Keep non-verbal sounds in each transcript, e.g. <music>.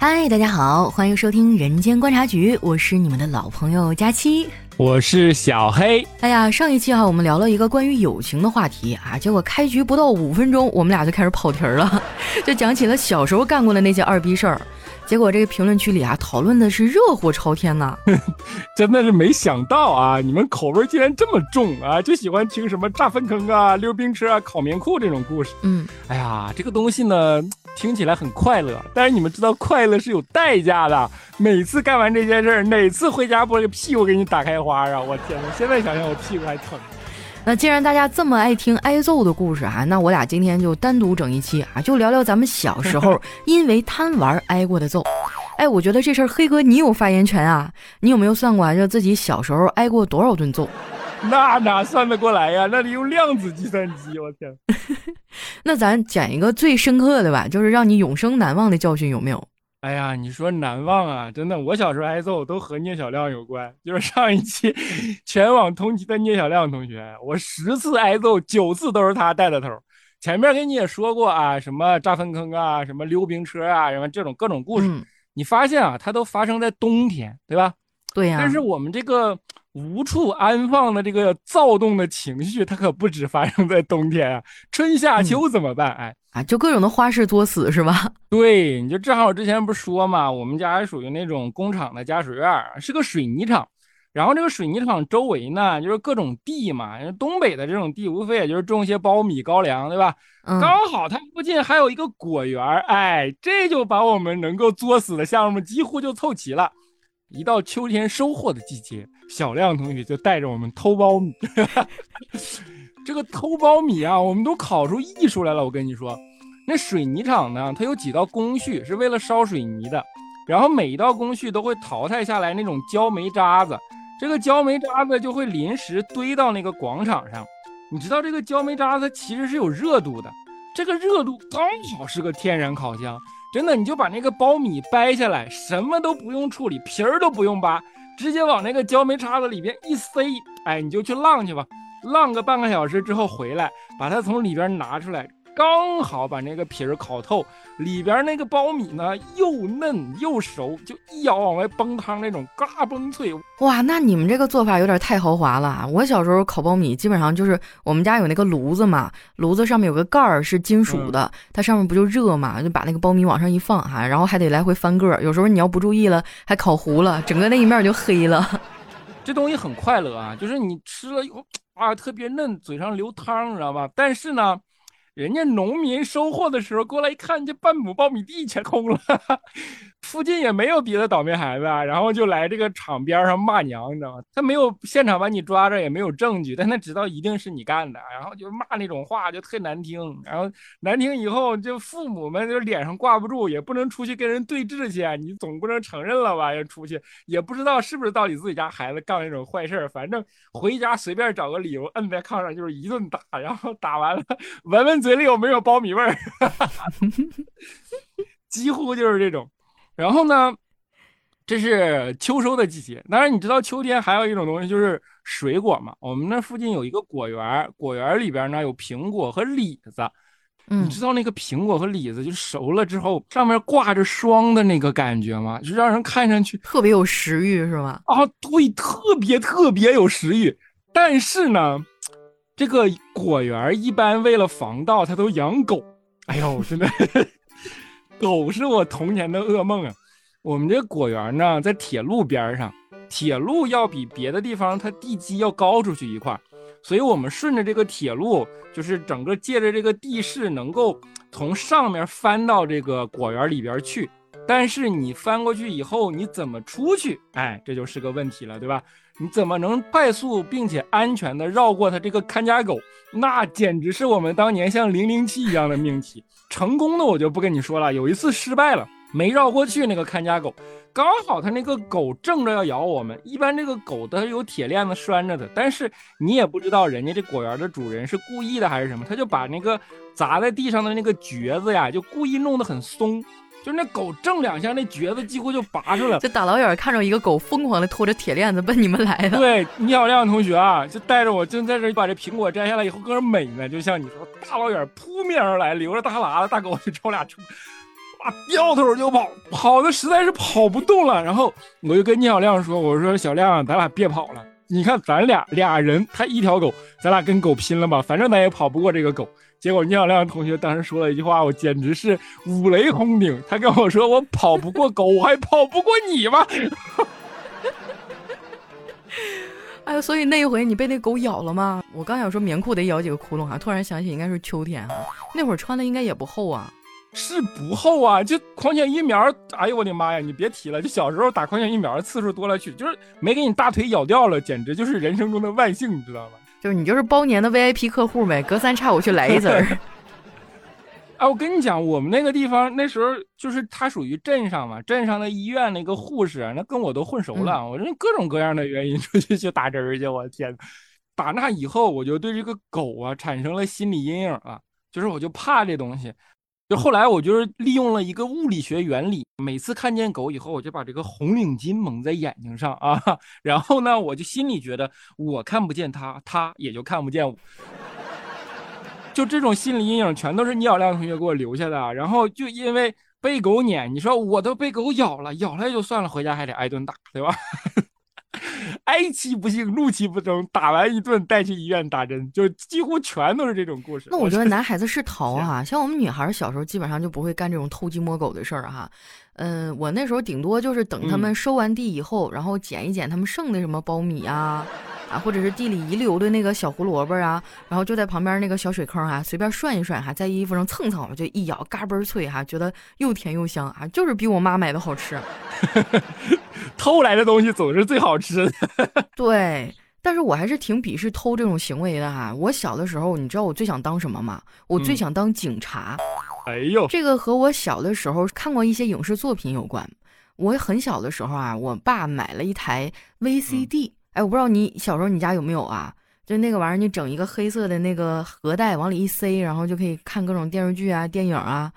嗨，大家好，欢迎收听《人间观察局》，我是你们的老朋友佳期，我是小黑。哎呀，上一期哈，我们聊了一个关于友情的话题啊，结果开局不到五分钟，我们俩就开始跑题了，<laughs> 就讲起了小时候干过的那些二逼事儿。结果这个评论区里啊，讨论的是热火朝天呐，<laughs> 真的是没想到啊，你们口味竟然这么重啊，就喜欢听什么炸粪坑啊、溜冰车啊、烤棉裤这种故事。嗯，哎呀，这个东西呢，听起来很快乐，但是你们知道快乐是有代价的。每次干完这件事儿，哪次回家不这个屁股给你打开花啊？我天哪，现在想想我屁股还疼。那既然大家这么爱听挨揍的故事啊，那我俩今天就单独整一期啊，就聊聊咱们小时候 <laughs> 因为贪玩挨过的揍。哎，我觉得这事儿黑哥你有发言权啊！你有没有算过啊？就自己小时候挨过多少顿揍？<laughs> 那哪算得过来呀？那得用量子计算机，我天！<laughs> 那咱讲一个最深刻的吧，就是让你永生难忘的教训有没有？哎呀，你说难忘啊，真的，我小时候挨揍都和聂小亮有关。就是上一期全网通缉的聂小亮同学，我十次挨揍，九次都是他带的头。前面给你也说过啊，什么炸粪坑啊，什么溜冰车啊，什么这种各种故事。你发现啊，它都发生在冬天，对吧？对呀。但是我们这个无处安放的这个躁动的情绪，它可不止发生在冬天啊，春夏秋怎么办？哎。啊，就各种的花式作死是吧？<laughs> 对，你就正好我之前不是说嘛，我们家属于那种工厂的家属院，是个水泥厂。然后这个水泥厂周围呢，就是各种地嘛，东北的这种地，无非也就是种一些苞米、高粱，对吧？刚好它附近还有一个果园，哎，这就把我们能够作死的项目几乎就凑齐了。一到秋天收获的季节，小亮同学就带着我们偷苞米。<laughs> 这个偷苞米啊，我们都烤出艺术来了。我跟你说，那水泥厂呢，它有几道工序是为了烧水泥的，然后每一道工序都会淘汰下来那种焦煤渣子，这个焦煤渣子就会临时堆到那个广场上。你知道这个焦煤渣子其实是有热度的，这个热度刚好是个天然烤箱。真的，你就把那个苞米掰下来，什么都不用处理，皮儿都不用扒，直接往那个焦煤渣子里边一塞，哎，你就去浪去吧。浪个半个小时之后回来，把它从里边拿出来，刚好把那个皮儿烤透，里边那个苞米呢又嫩又熟，就一咬往外崩汤那种，嘎嘣脆。哇，那你们这个做法有点太豪华了。我小时候烤苞米，基本上就是我们家有那个炉子嘛，炉子上面有个盖儿是金属的，它上面不就热嘛，就把那个苞米往上一放哈，然后还得来回翻个儿，有时候你要不注意了，还烤糊了，整个那一面就黑了。<laughs> 这东西很快乐啊，就是你吃了以后。啊，特别嫩，嘴上流汤，你知道吧？但是呢，人家农民收获的时候过来一看，这半亩苞米地全空了。附近也没有别的倒霉孩子，然后就来这个场边上骂娘，你知道吗？他没有现场把你抓着，也没有证据，但他知道一定是你干的，然后就骂那种话，就特难听。然后难听以后，就父母们就脸上挂不住，也不能出去跟人对峙去，你总不能承认了吧？要出去也不知道是不是到底自己家孩子干那种坏事儿反正回家随便找个理由摁在炕上就是一顿打，然后打完了闻闻嘴里有没有苞米味儿，几乎就是这种。然后呢，这是秋收的季节。当然，你知道秋天还有一种东西就是水果嘛。我们那附近有一个果园，果园里边呢有苹果和李子。你知道那个苹果和李子就熟了之后，上面挂着霜的那个感觉吗？就让人看上去特别有食欲，是吧？啊，对，特别特别有食欲。但是呢，这个果园一般为了防盗，它都养狗。哎呦，真的。<laughs> 狗是我童年的噩梦啊！我们这果园呢，在铁路边上，铁路要比别的地方它地基要高出去一块，所以我们顺着这个铁路，就是整个借着这个地势，能够从上面翻到这个果园里边去。但是你翻过去以后，你怎么出去？哎，这就是个问题了，对吧？你怎么能快速并且安全的绕过它这个看家狗？那简直是我们当年像零零七一样的命题。成功的我就不跟你说了，有一次失败了，没绕过去那个看家狗，刚好它那个狗正着要咬我们。一般这个狗它有铁链子拴着的，但是你也不知道人家这果园的主人是故意的还是什么，他就把那个砸在地上的那个橛子呀，就故意弄得很松。就那狗挣两下，那橛子几乎就拔出来了。就大老远看着一个狗疯狂的拖着铁链子奔你们来的。对，聂小亮同学啊，就带着我正在这把这苹果摘下来以后，搁这美呢，就像你说，大老远扑面而来，流着大喇子，大狗就朝俩冲。哇，掉头就跑，跑的实在是跑不动了。然后我就跟聂小亮说：“我说小亮，咱俩别跑了，你看咱俩俩人，他一条狗，咱俩跟狗拼了吧，反正咱也跑不过这个狗。”结果聂小亮同学当时说了一句话，我简直是五雷轰顶。他跟我说：“我跑不过狗，我还跑不过你吗？” <laughs> 哎呦，所以那一回你被那狗咬了吗？我刚想说棉裤得咬几个窟窿哈，突然想起应该是秋天哈，那会儿穿的应该也不厚啊。是不厚啊，就狂犬疫苗，哎呦我的妈呀，你别提了，就小时候打狂犬疫苗的次数多了去，就是没给你大腿咬掉了，简直就是人生中的万幸，你知道吗？就是你就是包年的 VIP 客户呗，隔三差五去来一针儿。<laughs> 哎，我跟你讲，我们那个地方那时候就是它属于镇上嘛，镇上的医院那个护士那跟我都混熟了，我这各种各样的原因出去去打针儿去，我天，打那以后我就对这个狗啊产生了心理阴影了，就是我就怕这东西。就后来我就是利用了一个物理学原理，每次看见狗以后，我就把这个红领巾蒙在眼睛上啊，<laughs> 然后呢，我就心里觉得我看不见它，它也就看不见我。就这种心理阴影全都是倪小亮同学给我留下的。然后就因为被狗撵，你说我都被狗咬了，咬了也就算了，回家还得挨顿打，对吧？<laughs> 哀其不幸，怒其不争，打完一顿带去医院打针，就几乎全都是这种故事。那我觉得男孩子是淘哈，<laughs> 像我们女孩小时候基本上就不会干这种偷鸡摸狗的事儿哈。嗯，我那时候顶多就是等他们收完地以后，然后捡一捡他们剩的什么苞米啊，啊，或者是地里遗留的那个小胡萝卜啊，然后就在旁边那个小水坑啊，随便涮一涮哈，在衣服上蹭蹭，就一咬，嘎嘣脆哈，觉得又甜又香啊，就是比我妈买的好吃。<laughs> 偷来的东西总是最好吃的。<laughs> 对，但是我还是挺鄙视偷这种行为的哈。我小的时候，你知道我最想当什么吗？我最想当警察。哎呦，这个和我小的时候看过一些影视作品有关。我很小的时候啊，我爸买了一台 VCD。哎，我不知道你小时候你家有没有啊？就那个玩意儿，你整一个黑色的那个盒带往里一塞，然后就可以看各种电视剧啊、电影啊。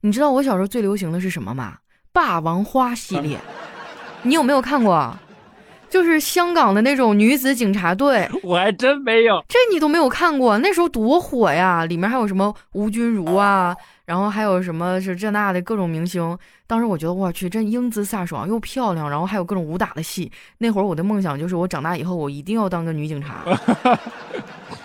你知道我小时候最流行的是什么吗？霸王花系列。<laughs> 你有没有看过？就是香港的那种女子警察队，<laughs> 我还真没有。这你都没有看过？那时候多火呀！里面还有什么吴君如啊，然后还有什么是这那的各种明星。当时我觉得我去，真英姿飒爽又漂亮，然后还有各种武打的戏。那会儿我的梦想就是我长大以后我一定要当个女警察。<laughs>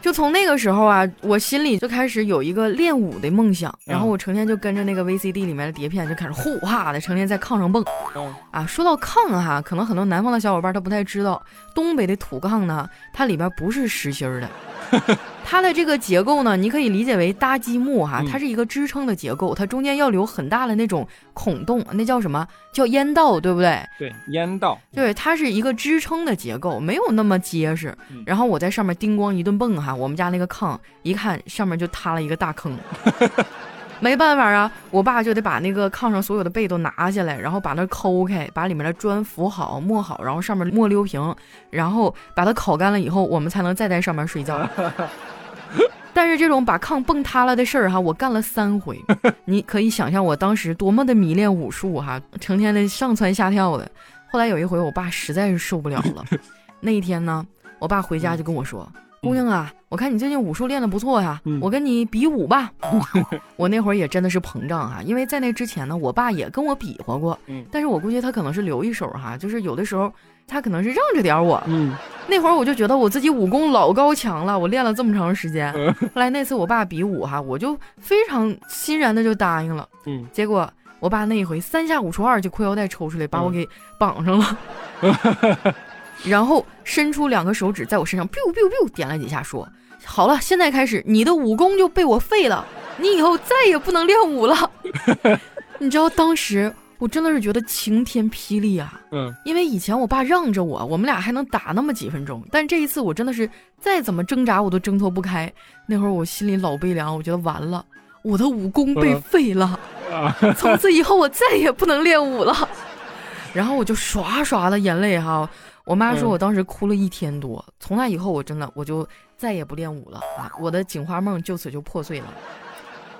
就从那个时候啊，我心里就开始有一个练武的梦想，然后我成天就跟着那个 VCD 里面的碟片就开始呼哈的，成天在炕上蹦。啊，说到炕哈，可能很多南方的小伙伴他不太知道，东北的土炕呢，它里边不是实心的。<laughs> 它的这个结构呢，你可以理解为搭积木哈，它是一个支撑的结构，它中间要留很大的那种孔洞，那叫什么叫烟道，对不对？对，烟道。对，它是一个支撑的结构，没有那么结实。然后我在上面叮咣一顿蹦哈，我们家那个炕一看上面就塌了一个大坑。<laughs> 没办法啊，我爸就得把那个炕上所有的被都拿下来，然后把那抠开，把里面的砖扶好、磨好，然后上面抹溜平，然后把它烤干了以后，我们才能再在上面睡觉。<laughs> 但是这种把炕蹦塌了的事儿哈，我干了三回。<laughs> 你可以想象我当时多么的迷恋武术哈，成天的上蹿下跳的。后来有一回，我爸实在是受不了了。<laughs> 那一天呢，我爸回家就跟我说。姑娘啊，我看你最近武术练得不错呀，我跟你比武吧。<laughs> 我那会儿也真的是膨胀哈，因为在那之前呢，我爸也跟我比划过，但是我估计他可能是留一手哈，就是有的时候他可能是让着点我。嗯，那会儿我就觉得我自己武功老高强了，我练了这么长时间。后来那次我爸比武哈，我就非常欣然的就答应了。嗯，结果我爸那一回三下五除二就裤腰带抽出来把我给绑上了。然后伸出两个手指在我身上 biu biu biu 点了几下，说：“好了，现在开始，你的武功就被我废了，你以后再也不能练武了。” <laughs> 你知道当时我真的是觉得晴天霹雳啊！嗯，因为以前我爸让着我，我们俩还能打那么几分钟，但这一次我真的是再怎么挣扎我都挣脱不开。那会儿我心里老悲凉，我觉得完了，我的武功被废了，<laughs> 从此以后我再也不能练武了。然后我就刷刷的眼泪哈。我妈说，我当时哭了一天多。从那以后，我真的我就再也不练武了啊！我的警花梦就此就破碎了。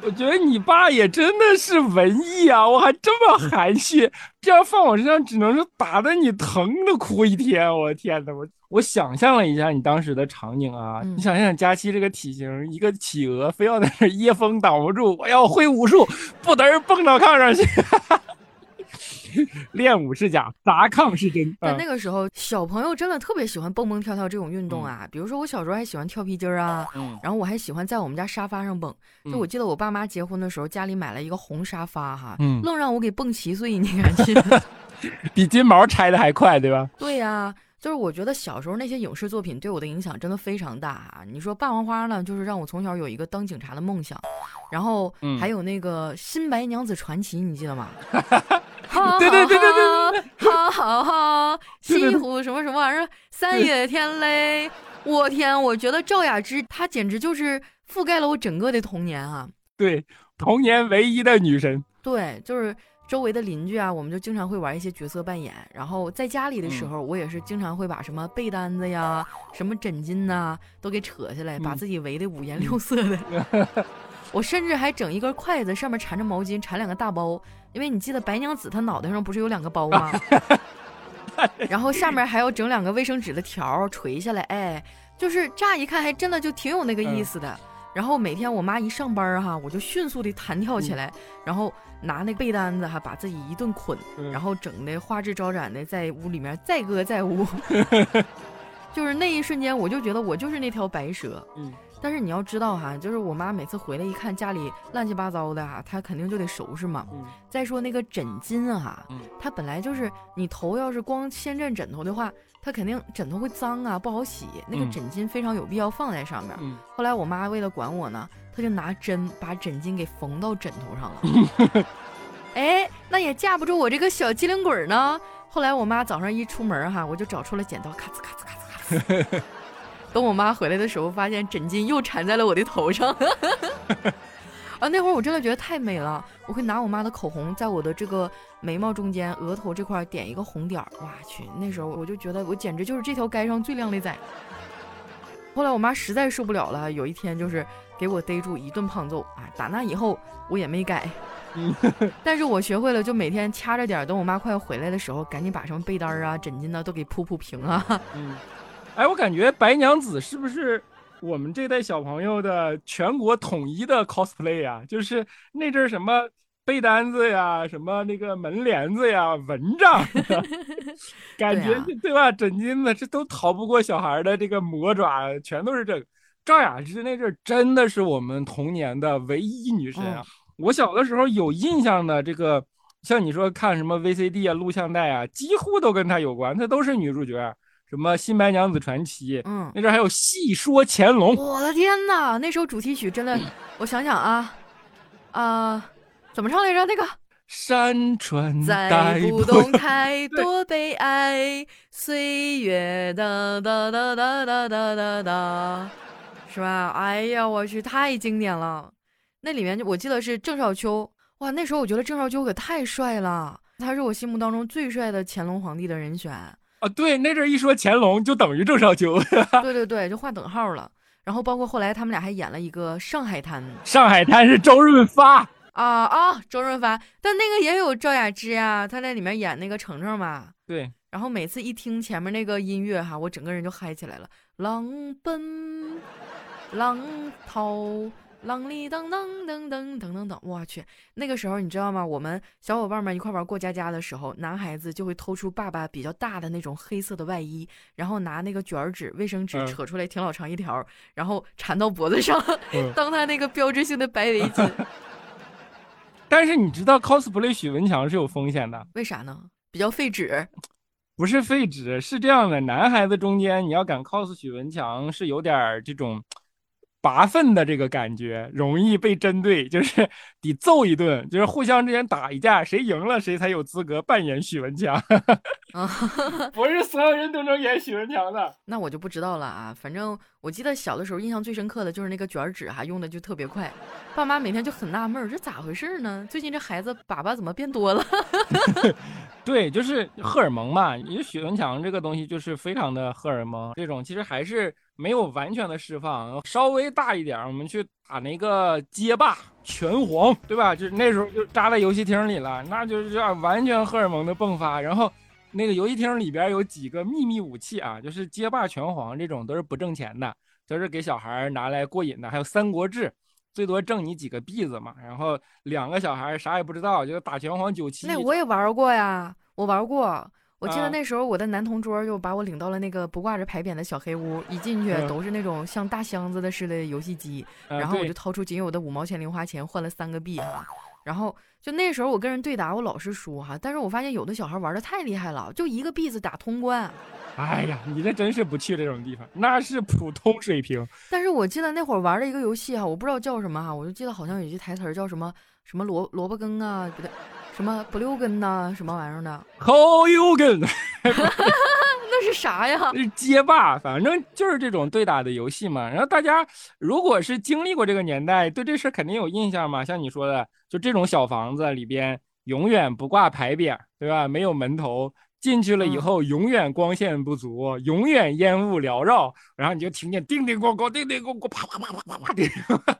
我觉得你爸也真的是文艺啊！我还这么含蓄，这样放我身上，只能是打的你疼的哭一天。我天哪！我我想象了一下你当时的场景啊，你想想佳期这个体型，一个企鹅非要在那噎风挡不住，我要会武术，不得蹦到炕上去。<laughs> 练武是假，砸炕是真。但那个时候，小朋友真的特别喜欢蹦蹦跳跳这种运动啊。比如说，我小时候还喜欢跳皮筋儿啊，然后我还喜欢在我们家沙发上蹦。就我记得我爸妈结婚的时候，家里买了一个红沙发哈，愣让我给蹦稀碎，你敢信？<laughs> 比金毛拆的还快，对吧？对呀。就是我觉得小时候那些影视作品对我的影响真的非常大啊！你说《霸王花》呢，就是让我从小有一个当警察的梦想，然后还有那个《新白娘子传奇》，你记得吗？<laughs> 对对对对对，哈哈哈！西湖什么什么玩意儿？三 <laughs> 月天嘞！我天，我觉得赵雅芝她简直就是覆盖了我整个的童年啊！对，童年唯一的女神。对，就是。周围的邻居啊，我们就经常会玩一些角色扮演。然后在家里的时候，我也是经常会把什么被单子呀、什么枕巾呐都给扯下来，把自己围得五颜六色的。<laughs> 我甚至还整一根筷子，上面缠着毛巾，缠两个大包。因为你记得白娘子她脑袋上不是有两个包吗？<laughs> 然后下面还要整两个卫生纸的条垂下来，哎，就是乍一看还真的就挺有那个意思的。然后每天我妈一上班哈，我就迅速的弹跳起来，然后拿那被单子哈，把自己一顿捆，然后整的花枝招展的，在屋里面载歌载舞。<laughs> 就是那一瞬间，我就觉得我就是那条白蛇。嗯。但是你要知道哈，就是我妈每次回来一看家里乱七八糟的哈，她肯定就得收拾嘛。嗯。再说那个枕巾啊，它本来就是你头要是光先枕枕头的话。他肯定枕头会脏啊，不好洗。那个枕巾非常有必要放在上面。后来我妈为了管我呢，她就拿针把枕巾给缝到枕头上了。<laughs> 哎，那也架不住我这个小机灵鬼呢。后来我妈早上一出门哈，我就找出了剪刀，咔嚓咔嚓咔嚓咔嚓。<laughs> 等我妈回来的时候，发现枕巾又缠在了我的头上。<laughs> 啊，那会儿我真的觉得太美了，我会拿我妈的口红在我的这个眉毛中间、额头这块点一个红点儿。哇去，那时候我就觉得我简直就是这条街上最靓的仔。后来我妈实在受不了了，有一天就是给我逮住一顿胖揍啊！打那以后我也没改，<laughs> <laughs> 但是我学会了，就每天掐着点，等我妈快要回来的时候，赶紧把什么被单啊、枕巾啊都给铺铺平啊。嗯，哎，我感觉白娘子是不是？我们这代小朋友的全国统一的 cosplay 啊，就是那阵儿什么被单子呀，什么那个门帘子呀，蚊帐，<laughs> 感觉对吧？枕巾子这都逃不过小孩的这个魔爪，全都是这个。赵雅芝那阵儿真的是我们童年的唯一女神啊！我小的时候有印象的这个，像你说看什么 VCD 啊、录像带啊，几乎都跟她有关，她都是女主角。什么《新白娘子传奇》？嗯，那阵还有《戏说乾隆》。我的天哪，那首主题曲真的，我想想啊，啊，怎么唱来着？那个山川再不动 <laughs> 太多悲哀，岁月哒哒哒哒哒哒哒哒，是吧？哎呀，我去，太经典了。那里面我记得是郑少秋，哇，那时候我觉得郑少秋可太帅了，他是我心目当中最帅的乾隆皇帝的人选。啊，对，那阵一说乾隆就等于郑少秋，<laughs> 对对对，就划等号了。然后包括后来他们俩还演了一个《上海滩》，《上海滩》是周润发啊啊，周润发，但那个也有赵雅芝啊，她在里面演那个程程嘛。对，然后每次一听前面那个音乐哈，我整个人就嗨起来了，狼奔，浪淘。啷里当当噔噔噔噔噔，我去！那个时候你知道吗？我们小伙伴们一块玩过家家的时候，男孩子就会偷出爸爸比较大的那种黑色的外衣，然后拿那个卷纸、卫生纸扯出来挺老长一条，然后缠到脖子上，当他那个标志性的白围巾。但是你知道 cosplay 许文强是有风险的，为啥呢？比较费纸，不是费纸，是这样的，男孩子中间你要敢 cos 许文强是有点这种。拔粪的这个感觉容易被针对，就是得揍一顿，就是互相之间打一架，谁赢了谁才有资格扮演许文强。<laughs> 不是所有人都能演许文强的。那我就不知道了啊，反正我记得小的时候印象最深刻的就是那个卷纸哈，用的就特别快，爸妈每天就很纳闷，这咋回事呢？最近这孩子粑粑怎么变多了？<laughs> 对，就是荷尔蒙嘛，因为许文强这个东西就是非常的荷尔蒙，这种其实还是。没有完全的释放，稍微大一点，我们去打那个街霸拳皇，对吧？就那时候就扎在游戏厅里了，那就是这样完全荷尔蒙的迸发。然后那个游戏厅里边有几个秘密武器啊，就是街霸拳皇这种都是不挣钱的，都是给小孩拿来过瘾的。还有三国志，最多挣你几个币子嘛。然后两个小孩啥也不知道，就打拳皇九七。那我也玩过呀，我玩过。我记得那时候我的男同桌就把我领到了那个不挂着牌匾的小黑屋，一进去都是那种像大箱子的似的游戏机，然后我就掏出仅有的五毛钱零花钱换了三个币哈，然后就那时候我跟人对打我老是输哈，但是我发现有的小孩玩的太厉害了，就一个币子打通关。哎呀，你这真是不去这种地方，那是普通水平。但是我记得那会儿玩了一个游戏哈，我不知道叫什么哈，我就记得好像有句台词叫什么什么萝萝卜羹啊，不对。什么不溜根呐？什么玩意儿的？好有根，那是啥呀？是街霸，反正就是这种对打的游戏嘛。然后大家如果是经历过这个年代，对这事肯定有印象嘛。像你说的，就这种小房子里边永远不挂牌匾，对吧？没有门头。进去了以后，永远光线不足，永远烟雾缭绕，然后你就听见叮叮咣咣、叮叮咣咣、啪啪啪啪啪啪的。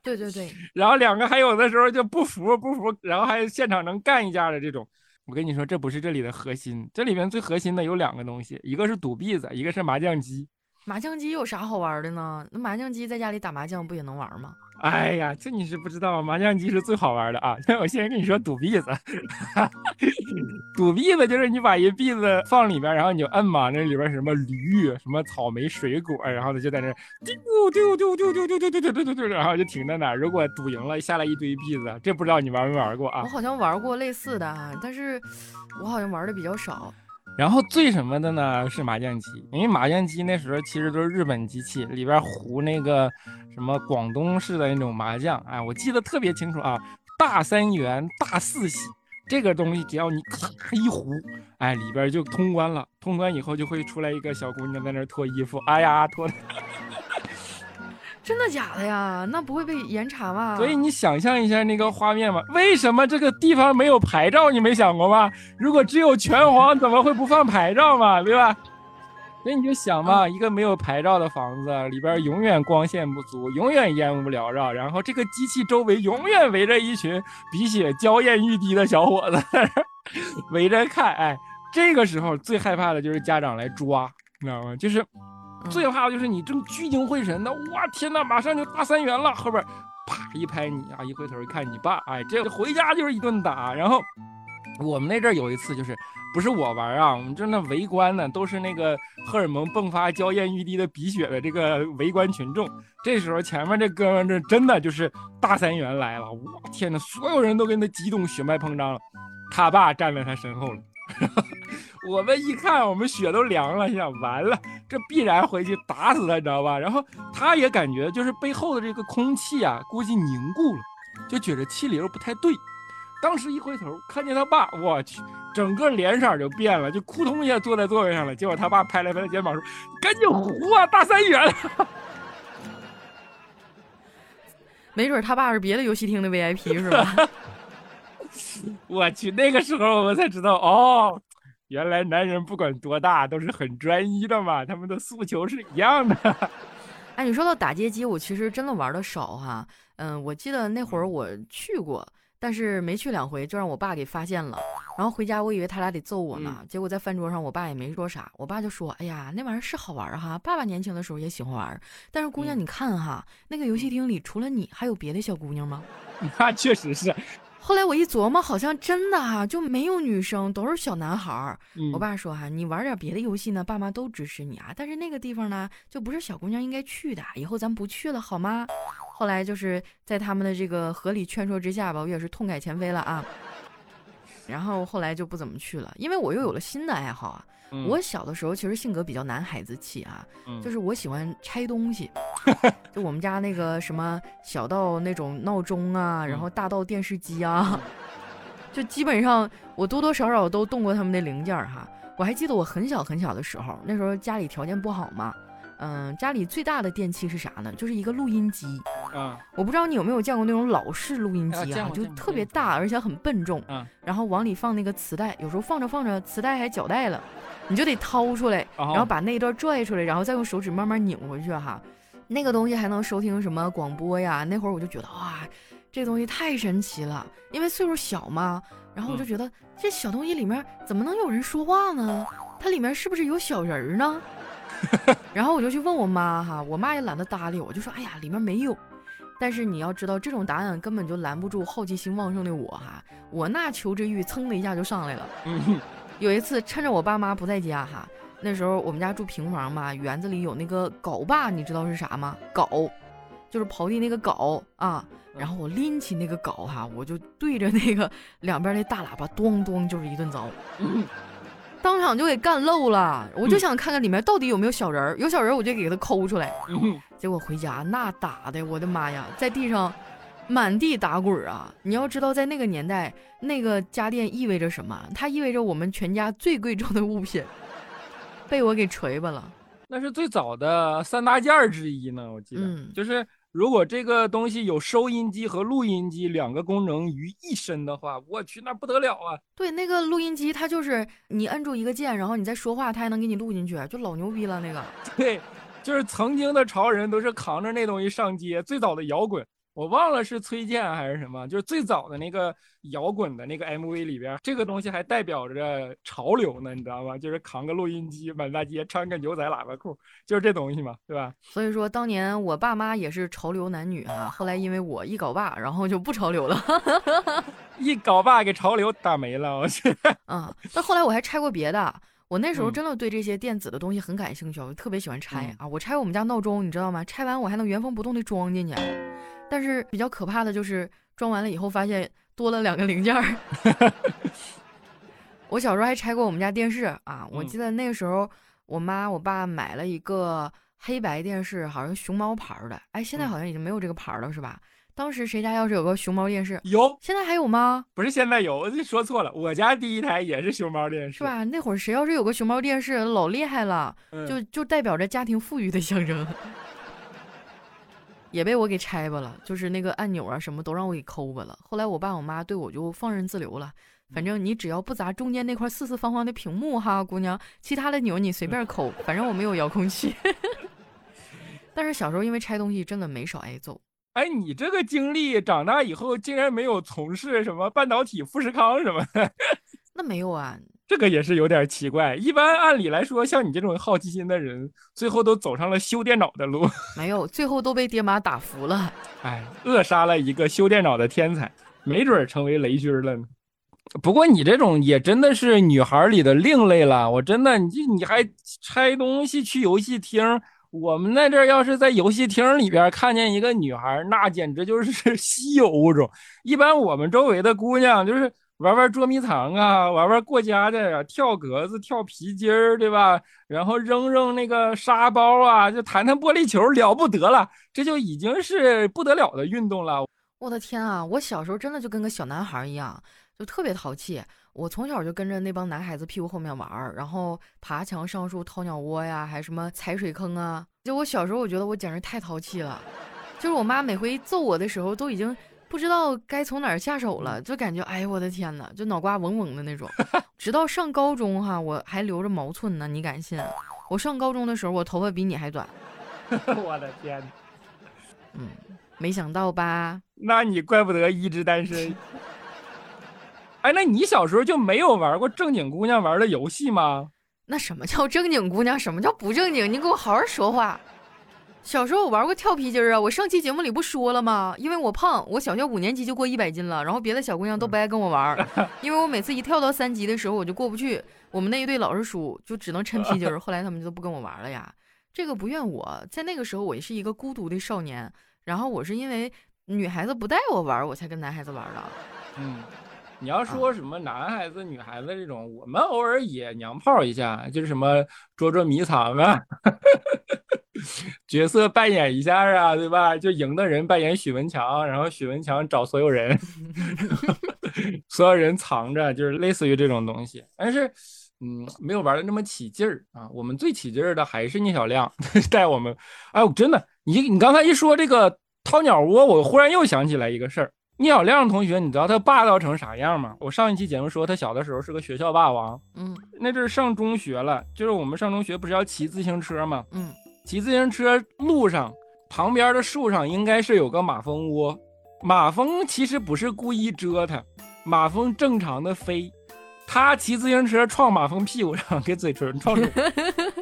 对对对。然后两个还有的时候就不服不服，然后还现场能干一架的这种。我跟你说，这不是这里的核心，这里面最核心的有两个东西，一个是赌币子，一个是麻将机。麻将机有啥好玩的呢？那麻将机在家里打麻将不也能玩吗？哎呀，这你是不知道，麻将机是最好玩的啊！<laughs> 我先跟你说赌币子，<laughs> 赌币子就是你把一币子放里边，然后你就摁嘛，那里边什么驴、什么草莓、水果，然后呢就在那丢丢丢丢丢丢丢丢丢丢丢，然后就停在那儿。如果赌赢了，下来一堆币子，这不知道你玩没玩过啊？我好像玩过类似的，但是我好像玩的比较少。然后最什么的呢？是麻将机，因为麻将机那时候其实都是日本机器，里边糊那个什么广东式的那种麻将，哎，我记得特别清楚啊，大三元、大四喜，这个东西只要你咔一糊，哎，里边就通关了。通关以后就会出来一个小姑娘在那脱衣服，哎呀，脱的。真的假的呀？那不会被严查吗？所以你想象一下那个画面嘛？为什么这个地方没有牌照？你没想过吗？如果只有拳皇，怎么会不放牌照嘛？对吧？所以你就想嘛，一个没有牌照的房子里边永远光线不足，永远烟雾缭绕，然后这个机器周围永远围着一群鼻血娇艳欲滴的小伙子 <laughs> 围着看。哎，这个时候最害怕的就是家长来抓，你知道吗？就是。最怕的就是你正聚精会神的，哇天哪，马上就大三元了，后边啪一拍你啊，一回头一看你爸，哎，这回家就是一顿打。然后我们那阵有一次就是，不是我玩啊，我们正那围观呢，都是那个荷尔蒙迸发、娇艳欲滴的鼻血的这个围观群众。这时候前面这哥们这真的就是大三元来了，哇天哪，所有人都跟他激动，血脉膨胀了。他爸站在他身后了。<laughs> 我们一看，我们血都凉了，想完了，这必然回去打死他，你知道吧？然后他也感觉就是背后的这个空气啊，估计凝固了，就觉得气流不太对。当时一回头看见他爸，我去，整个脸色就变了，就扑通一下坐在座位上了。结果他爸拍了拍他肩膀说：“赶紧糊啊，大三元！<laughs> ”没准他爸是别的游戏厅的 VIP 是吧？<laughs> 我去，那个时候我们才知道哦，原来男人不管多大都是很专一的嘛，他们的诉求是一样的。<laughs> 哎，你说到打街机，我其实真的玩的少哈。嗯，我记得那会儿我去过，但是没去两回就让我爸给发现了。然后回家我以为他俩得揍我呢，结果在饭桌上我爸也没说啥，我爸就说：“哎呀，那玩意儿是好玩哈，爸爸年轻的时候也喜欢玩。但是姑娘，你看哈，那个游戏厅里除了你，还有别的小姑娘吗？” <laughs> 那确实是。后来我一琢磨，好像真的哈就没有女生，都是小男孩儿。我爸说哈，你玩点别的游戏呢，爸妈都支持你啊。但是那个地方呢，就不是小姑娘应该去的，以后咱不去了好吗？后来就是在他们的这个合理劝说之下吧，我也是痛改前非了啊。然后后来就不怎么去了，因为我又有了新的爱好啊。我小的时候其实性格比较男孩子气啊，就是我喜欢拆东西，<laughs> 就我们家那个什么小到那种闹钟啊，然后大到电视机啊，<laughs> 就基本上我多多少少都动过他们的零件哈。我还记得我很小很小的时候，那时候家里条件不好嘛。嗯，家里最大的电器是啥呢？就是一个录音机。啊，我不知道你有没有见过那种老式录音机啊，就特别大，而且很笨重。嗯，然后往里放那个磁带，有时候放着放着，磁带还绞带了，你就得掏出来，然后把那一段拽出来，然后再用手指慢慢拧回去哈。那个东西还能收听什么广播呀？那会儿我就觉得哇，这东西太神奇了，因为岁数小嘛。然后我就觉得这小东西里面怎么能有人说话呢？它里面是不是有小人儿呢？<laughs> 然后我就去问我妈哈，我妈也懒得搭理我，就说哎呀，里面没有。但是你要知道，这种答案根本就拦不住好奇心旺盛的我哈，我那求知欲噌的一下就上来了。有一次趁着我爸妈不在家哈，那时候我们家住平房嘛，园子里有那个镐把，你知道是啥吗？镐，就是刨地那个镐啊。然后我拎起那个镐哈，我就对着那个两边那大喇叭咣咣就是一顿凿。当场就给干漏了，我就想看看里面到底有没有小人儿，有小人儿我就给他抠出来。结果回家那打的，我的妈呀，在地上满地打滚啊！你要知道，在那个年代，那个家电意味着什么？它意味着我们全家最贵重的物品被我给锤巴了。那是最早的三大件儿之一呢，我记得，就是。如果这个东西有收音机和录音机两个功能于一身的话，我去那不得了啊！对，那个录音机它就是你摁住一个键，然后你再说话，它还能给你录进去，就老牛逼了那个。对，就是曾经的潮人都是扛着那东西上街，最早的摇滚。我忘了是崔健还是什么，就是最早的那个摇滚的那个 MV 里边，这个东西还代表着潮流呢，你知道吗？就是扛个录音机满大街，穿个牛仔喇叭裤，就是这东西嘛，对吧？所以说当年我爸妈也是潮流男女啊，后来因为我一搞爸，然后就不潮流了，<laughs> 一搞爸给潮流打没了，我去。啊，<laughs> 但后来我还拆过别的，我那时候真的对这些电子的东西很感兴趣，我特别喜欢拆啊。我拆我们家闹钟，你知道吗？拆完我还能原封不动的装进去。但是比较可怕的就是装完了以后发现多了两个零件儿。<laughs> 我小时候还拆过我们家电视啊，我记得那个时候我妈我爸买了一个黑白电视，好像熊猫牌的。哎，现在好像已经没有这个牌了，是吧？当时谁家要是有个熊猫电视，有，现在还有吗？不是现在有，说错了，我家第一台也是熊猫电视，是吧？那会儿谁要是有个熊猫电视，老厉害了，就就代表着家庭富裕的象征。<laughs> 也被我给拆吧了，就是那个按钮啊，什么都让我给抠吧了。后来我爸我妈对我就放任自流了，反正你只要不砸中间那块四四方方的屏幕哈，姑娘，其他的钮你随便抠，反正我没有遥控器。<laughs> 但是小时候因为拆东西真的没少挨揍。哎，你这个经历长大以后竟然没有从事什么半导体、富士康什么的？<laughs> 那没有啊。这个也是有点奇怪。一般按理来说，像你这种好奇心的人，最后都走上了修电脑的路。<laughs> 没有，最后都被爹妈打服了。哎，扼杀了一个修电脑的天才，没准成为雷军了呢。不过你这种也真的是女孩里的另类了。我真的，你你还拆东西去游戏厅？我们在这要是在游戏厅里边看见一个女孩，那简直就是 <laughs> 稀有物种。一般我们周围的姑娘就是。玩玩捉迷藏啊，玩玩过家家呀，跳格子、跳皮筋儿，对吧？然后扔扔那个沙包啊，就弹弹玻璃球，了不得了，这就已经是不得了的运动了。我的天啊，我小时候真的就跟个小男孩一样，就特别淘气。我从小就跟着那帮男孩子屁股后面玩，然后爬墙上树、掏鸟窝呀，还什么踩水坑啊。就我小时候，我觉得我简直太淘气了。就是我妈每回揍我的时候，都已经。不知道该从哪儿下手了，就感觉哎呦我的天呐，就脑瓜嗡嗡的那种。直到上高中哈，我还留着毛寸呢，你敢信？我上高中的时候，我头发比你还短。<laughs> 我的天！嗯，没想到吧？那你怪不得一直单身。哎，那你小时候就没有玩过正经姑娘玩的游戏吗？那什么叫正经姑娘？什么叫不正经？你给我好好说话。小时候我玩过跳皮筋儿啊，我上期节目里不说了吗？因为我胖，我小学五年级就过一百斤了，然后别的小姑娘都不爱跟我玩，<laughs> 因为我每次一跳到三级的时候我就过不去，我们那一队老是输，就只能抻皮筋儿。<laughs> 后来他们就不跟我玩了呀。这个不怨我，在那个时候我也是一个孤独的少年，然后我是因为女孩子不带我玩，我才跟男孩子玩的。嗯，你要说什么男孩子、女孩子这种，我们偶尔也娘炮一下，就是什么捉捉迷藏啊。角色扮演一下啊，对吧？就赢的人扮演许文强，然后许文强找所有人，<laughs> 所有人藏着，就是类似于这种东西。但是，嗯，没有玩的那么起劲儿啊。我们最起劲儿的还是聂小亮 <laughs> 带我们。哎，我真的，你你刚才一说这个掏鸟窝，我忽然又想起来一个事儿。聂小亮同学，你知道他霸道成啥样吗？我上一期节目说他小的时候是个学校霸王。嗯，那阵上中学了，就是我们上中学不是要骑自行车吗？嗯。骑自行车路上旁边的树上应该是有个马蜂窝。马蜂其实不是故意蛰他，马蜂正常的飞。他骑自行车撞马蜂屁股上，给嘴唇撞肿。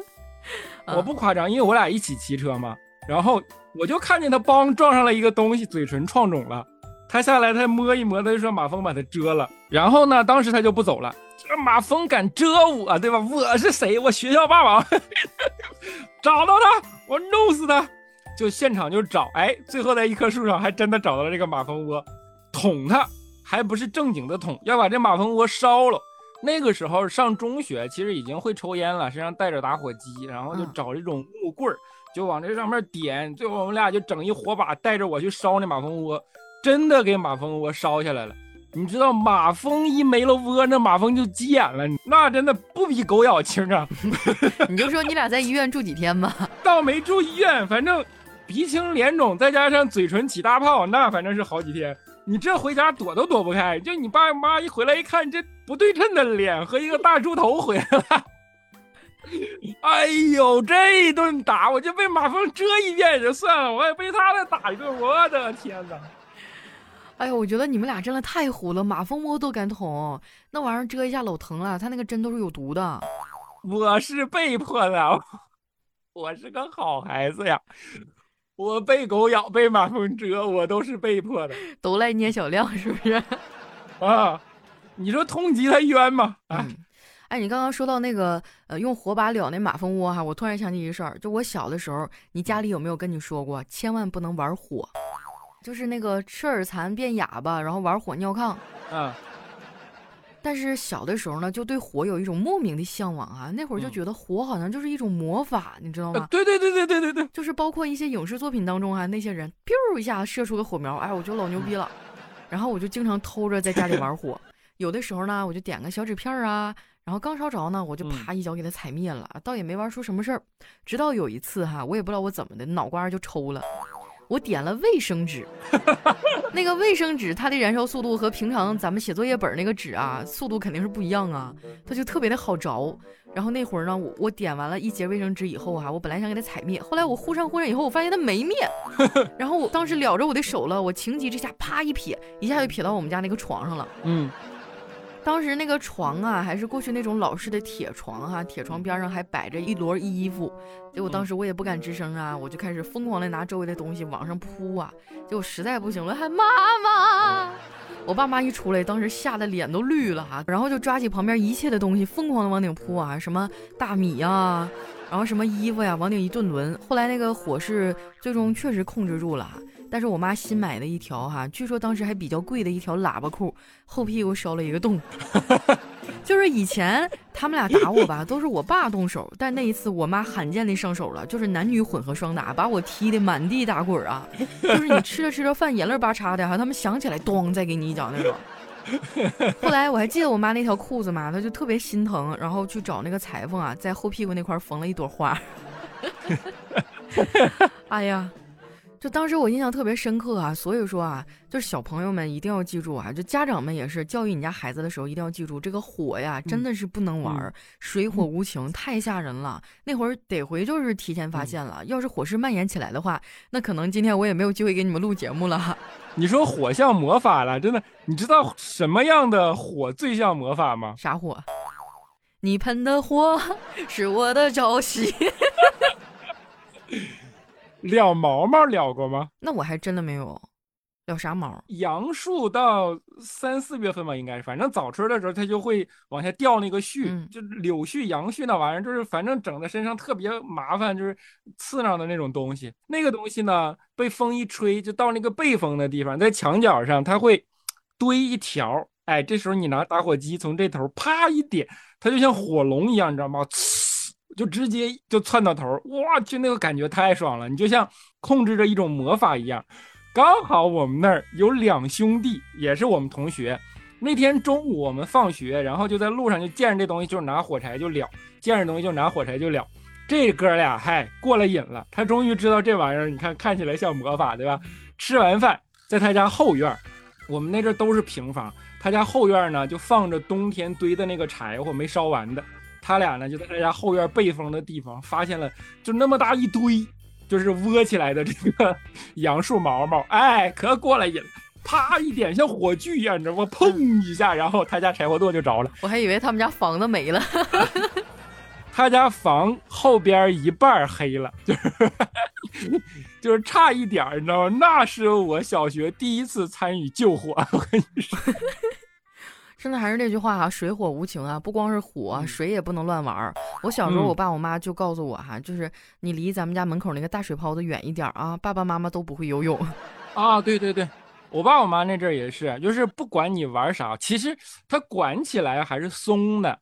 <laughs> 我不夸张，因为我俩一起骑车嘛。然后我就看见他邦撞上了一个东西，嘴唇撞肿了。他下来，他摸一摸，他就说马蜂把他蛰了。然后呢，当时他就不走了。这马蜂敢蛰我，对吧？我是谁？我学校霸王。找到他，我弄死他。就现场就找，哎，最后在一棵树上还真的找到了这个马蜂窝，捅它，还不是正经的捅，要把这马蜂窝烧了。那个时候上中学，其实已经会抽烟了，身上带着打火机，然后就找这种木棍儿，就往这上面点。最后我们俩就整一火把，带着我去烧那马蜂窝，真的给马蜂窝烧下来了。你知道马蜂一没了窝，那马蜂就急眼了，那真的不比狗咬轻啊！<laughs> 你就说你俩在医院住几天吧，倒没住医院，反正鼻青脸肿，再加上嘴唇起大泡，那反正是好几天。你这回家躲都躲不开，就你爸妈一回来一看，这不对称的脸和一个大猪头回来了。<laughs> 哎呦，这一顿打，我就被马蜂蛰一遍也就算了，我还被他再打一顿，我的天哪！哎呦，我觉得你们俩真的太虎了，马蜂窝都敢捅，那玩意儿蛰一下老疼了，他那个针都是有毒的。我是被迫的，<laughs> 我是个好孩子呀。我被狗咬，被马蜂蛰，我都是被迫的，都赖聂小亮是不是？<laughs> 啊，你说通缉他冤吗？啊，哎，你刚刚说到那个呃，用火把燎那马蜂窝哈，我突然想起一事儿，就我小的时候，你家里有没有跟你说过，千万不能玩火，就是那个吃耳残变哑巴，然后玩火尿炕。嗯。但是小的时候呢，就对火有一种莫名的向往啊。那会儿就觉得火好像就是一种魔法，你知道吗？对对对对对对对，就是包括一些影视作品当中啊，那些人 biu 一下射出个火苗，哎，我觉得老牛逼了。然后我就经常偷着在家里玩火，有的时候呢，我就点个小纸片啊，然后刚烧着呢，我就啪一脚给它踩灭了，倒也没玩出什么事儿。直到有一次哈，我也不知道我怎么的，脑瓜就抽了。我点了卫生纸，<laughs> 那个卫生纸它的燃烧速度和平常咱们写作业本那个纸啊，速度肯定是不一样啊，它就特别的好着。然后那会儿呢，我我点完了一节卫生纸以后啊，我本来想给它踩灭，后来我忽上忽上以后，我发现它没灭。<laughs> 然后我当时了着我的手了，我情急之下啪一撇，一下就撇到我们家那个床上了。嗯。<laughs> 当时那个床啊，还是过去那种老式的铁床哈，铁床边上还摆着一摞衣服。结果当时我也不敢吱声啊，我就开始疯狂的拿周围的东西往上扑啊。结果实在不行了，喊妈妈。我爸妈一出来，当时吓得脸都绿了哈，然后就抓起旁边一切的东西，疯狂的往顶扑啊，什么大米呀，然后什么衣服呀，往顶一顿抡。后来那个火势最终确实控制住了。但是我妈新买的一条哈，据说当时还比较贵的一条喇叭裤，后屁股烧了一个洞。<laughs> 就是以前他们俩打我吧，都是我爸动手，但那一次我妈罕见的上手了，就是男女混合双打，把我踢的满地打滚啊！<laughs> 就是你吃着吃着饭，眼泪巴叉的哈，他们想起来，咚，再给你一脚那种。<laughs> 后来我还记得我妈那条裤子嘛，她就特别心疼，然后去找那个裁缝啊，在后屁股那块缝了一朵花。哎呀！就当时我印象特别深刻啊，所以说啊，就是小朋友们一定要记住啊，就家长们也是教育你家孩子的时候一定要记住，这个火呀真的是不能玩，水火无情，太吓人了。那会儿得回就是提前发现了，要是火势蔓延起来的话，那可能今天我也没有机会给你们录节目了。<laughs> 你说火像魔法了，真的，你知道什么样的火最像魔法吗？啥火？你喷的火 <laughs> 是我的朝夕。<laughs> 燎毛毛燎过吗？那我还真的没有，燎啥毛？杨树到三四月份吧，应该是，反正早春的时候它就会往下掉那个絮，就柳絮、杨絮那玩意儿，就是反正整在身上特别麻烦，就是刺挠的那种东西。那个东西呢，被风一吹，就到那个背风的地方，在墙角上，它会堆一条。哎，这时候你拿打火机从这头啪一点，它就像火龙一样，你知道吗？就直接就窜到头，哇去，那个感觉太爽了！你就像控制着一种魔法一样。刚好我们那儿有两兄弟，也是我们同学。那天中午我们放学，然后就在路上就见着这东西，就是拿火柴就燎，见着东西就拿火柴就燎。这哥俩嗨过了瘾了，他终于知道这玩意儿，你看看起来像魔法，对吧？吃完饭在他家后院，我们那阵都是平房，他家后院呢就放着冬天堆的那个柴火没烧完的。他俩呢，就在他家后院背风的地方发现了，就那么大一堆，就是窝起来的这个杨树毛毛，哎，可过来瘾了。啪一点，像火炬一样，你知道吗？砰一下，然后他家柴火垛就着了。<laughs> 我还以为他们家房子没了。他家房后边一半黑了，就是 <laughs> 就是差一点，你知道吗？那是我小学第一次参与救火，我跟你说。真的还是那句话哈，水火无情啊，不光是火，水也不能乱玩。我小时候，我爸我妈就告诉我哈，就是你离咱们家门口那个大水泡子远一点啊，爸爸妈妈都不会游泳。<laughs> 啊，对对对。我爸我妈那阵儿也是，就是不管你玩啥，其实他管起来还是松的，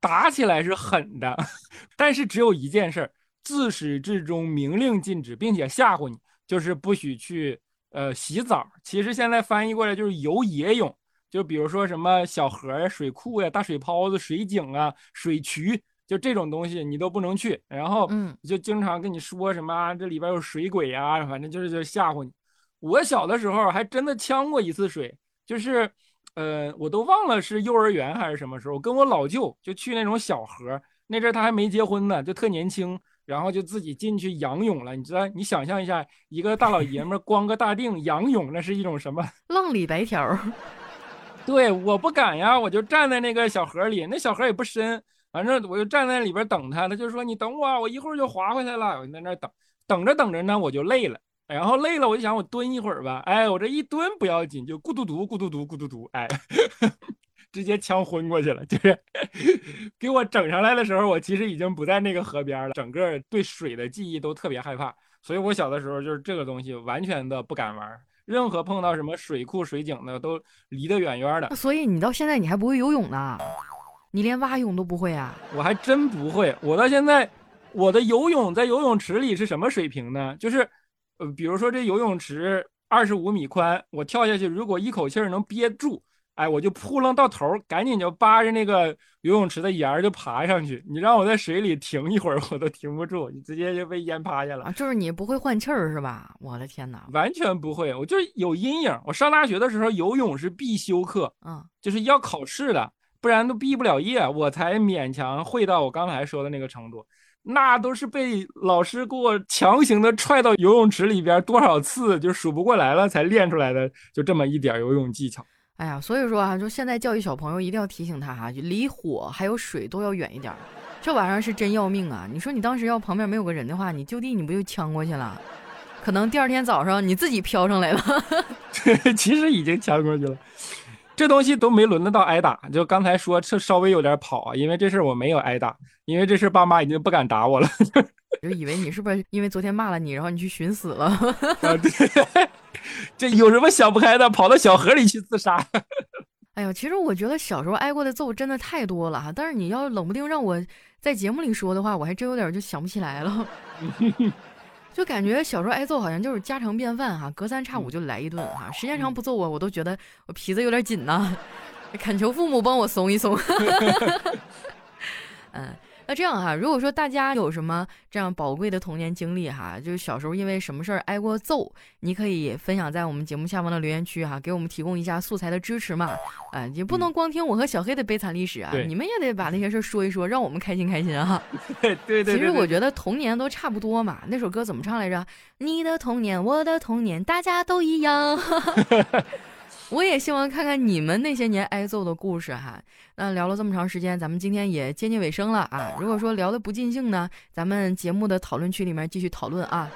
打起来是狠的，<laughs> 但是只有一件事，自始至终明令禁止，并且吓唬你，就是不许去呃洗澡。其实现在翻译过来就是游野泳，就比如说什么小河呀、水库呀、大水泡子、水井啊、水渠，就这种东西你都不能去。然后嗯，就经常跟你说什么这里边有水鬼呀，反正就是就吓唬你。我小的时候还真的呛过一次水，就是，呃，我都忘了是幼儿园还是什么时候，跟我老舅就去那种小河，那阵他还没结婚呢，就特年轻，然后就自己进去仰泳了。你知道，你想象一下，一个大老爷们光个大腚仰泳，那是一种什么？<laughs> 浪里白条。对，我不敢呀，我就站在那个小河里，那小河也不深，反正我就站在里边等他，他就说你等我，我一会儿就滑回来了。我在那等，等着等着呢，我就累了。然后累了，我就想我蹲一会儿吧。哎，我这一蹲不要紧，就咕嘟嘟咕嘟嘟咕嘟嘟，哎，<laughs> 直接呛昏过去了。就是 <laughs> 给我整上来的时候，我其实已经不在那个河边了，整个对水的记忆都特别害怕。所以我小的时候就是这个东西完全的不敢玩，任何碰到什么水库、水井的都离得远远的。所以你到现在你还不会游泳呢？你连蛙泳都不会啊？我还真不会。我到现在，我的游泳在游泳池里是什么水平呢？就是。呃，比如说这游泳池二十五米宽，我跳下去，如果一口气儿能憋住，哎，我就扑棱到头，赶紧就扒着那个游泳池的沿儿就爬上去。你让我在水里停一会儿，我都停不住，你直接就被淹趴下了。就是你不会换气儿是吧？我的天哪，完全不会，我就是有阴影。我上大学的时候游泳是必修课，嗯，就是要考试的，不然都毕不了业，我才勉强会到我刚才说的那个程度。那都是被老师给我强行的踹到游泳池里边多少次就数不过来了才练出来的，就这么一点游泳技巧。哎呀，所以说啊，就现在教育小朋友一定要提醒他哈，就离火还有水都要远一点。这玩意儿是真要命啊！你说你当时要旁边没有个人的话，你就地你不就呛过去了？可能第二天早上你自己飘上来了。<laughs> 其实已经呛过去了。这东西都没轮得到挨打，就刚才说这稍微有点跑啊，因为这事我没有挨打，因为这事爸妈已经不敢打我了，<laughs> 就以为你是不是因为昨天骂了你，然后你去寻死了？啊，对，这有什么想不开的，跑到小河里去自杀？<laughs> 哎呀，其实我觉得小时候挨过的揍真的太多了哈，但是你要冷不丁让我在节目里说的话，我还真有点就想不起来了。<laughs> 就感觉小时候挨揍好像就是家常便饭哈，隔三差五就来一顿哈，时间长不揍我，我都觉得我皮子有点紧呐，<laughs> 恳求父母帮我松一松。嗯。那这样哈，如果说大家有什么这样宝贵的童年经历哈，就是小时候因为什么事儿挨过揍，你可以分享在我们节目下方的留言区哈，给我们提供一下素材的支持嘛。啊，也不能光听我和小黑的悲惨历史啊，你们也得把那些事儿说一说，让我们开心开心啊。<laughs> 对对对。其实我觉得童年都差不多嘛。那首歌怎么唱来着？你的童年，我的童年，大家都一样。<laughs> 我也希望看看你们那些年挨揍的故事哈。那聊了这么长时间，咱们今天也接近尾声了啊。如果说聊的不尽兴呢，咱们节目的讨论区里面继续讨论啊。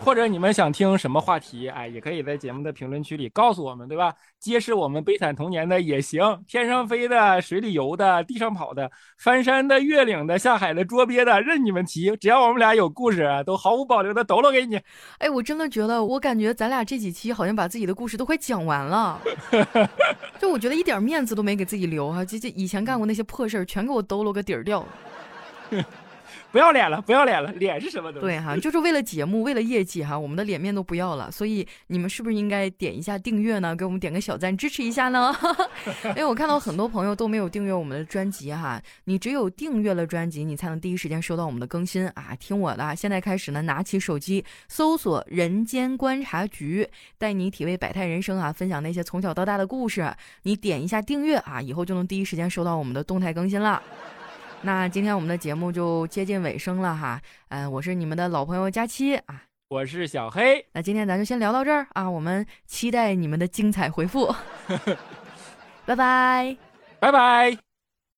或者你们想听什么话题，哎，也可以在节目的评论区里告诉我们，对吧？揭示我们悲惨童年的也行，天上飞的、水里游的、地上跑的、翻山的、越岭的、下海的、捉鳖的，任你们提，只要我们俩有故事，都毫无保留的抖搂给你。<laughs> 哎，我真的觉得，我感觉咱俩这几期好像把自己的故事都快讲完了，<laughs> 就我觉得一点面子都没给自己留哈，这这以前干过那些破事儿，全给我抖搂个底儿掉。<laughs> 不要脸了，不要脸了，脸是什么东西？对哈，<laughs> 就是为了节目，为了业绩哈，我们的脸面都不要了。所以你们是不是应该点一下订阅呢？给我们点个小赞，支持一下呢？因 <laughs> 为我看到很多朋友都没有订阅我们的专辑哈，你只有订阅了专辑，你才能第一时间收到我们的更新啊！听我的，现在开始呢，拿起手机搜索“人间观察局”，带你体味百态人生啊，分享那些从小到大的故事。你点一下订阅啊，以后就能第一时间收到我们的动态更新了。那今天我们的节目就接近尾声了哈，嗯，我是你们的老朋友佳期啊，我是小黑。那今天咱就先聊到这儿啊，我们期待你们的精彩回复。<laughs> 拜拜，拜拜。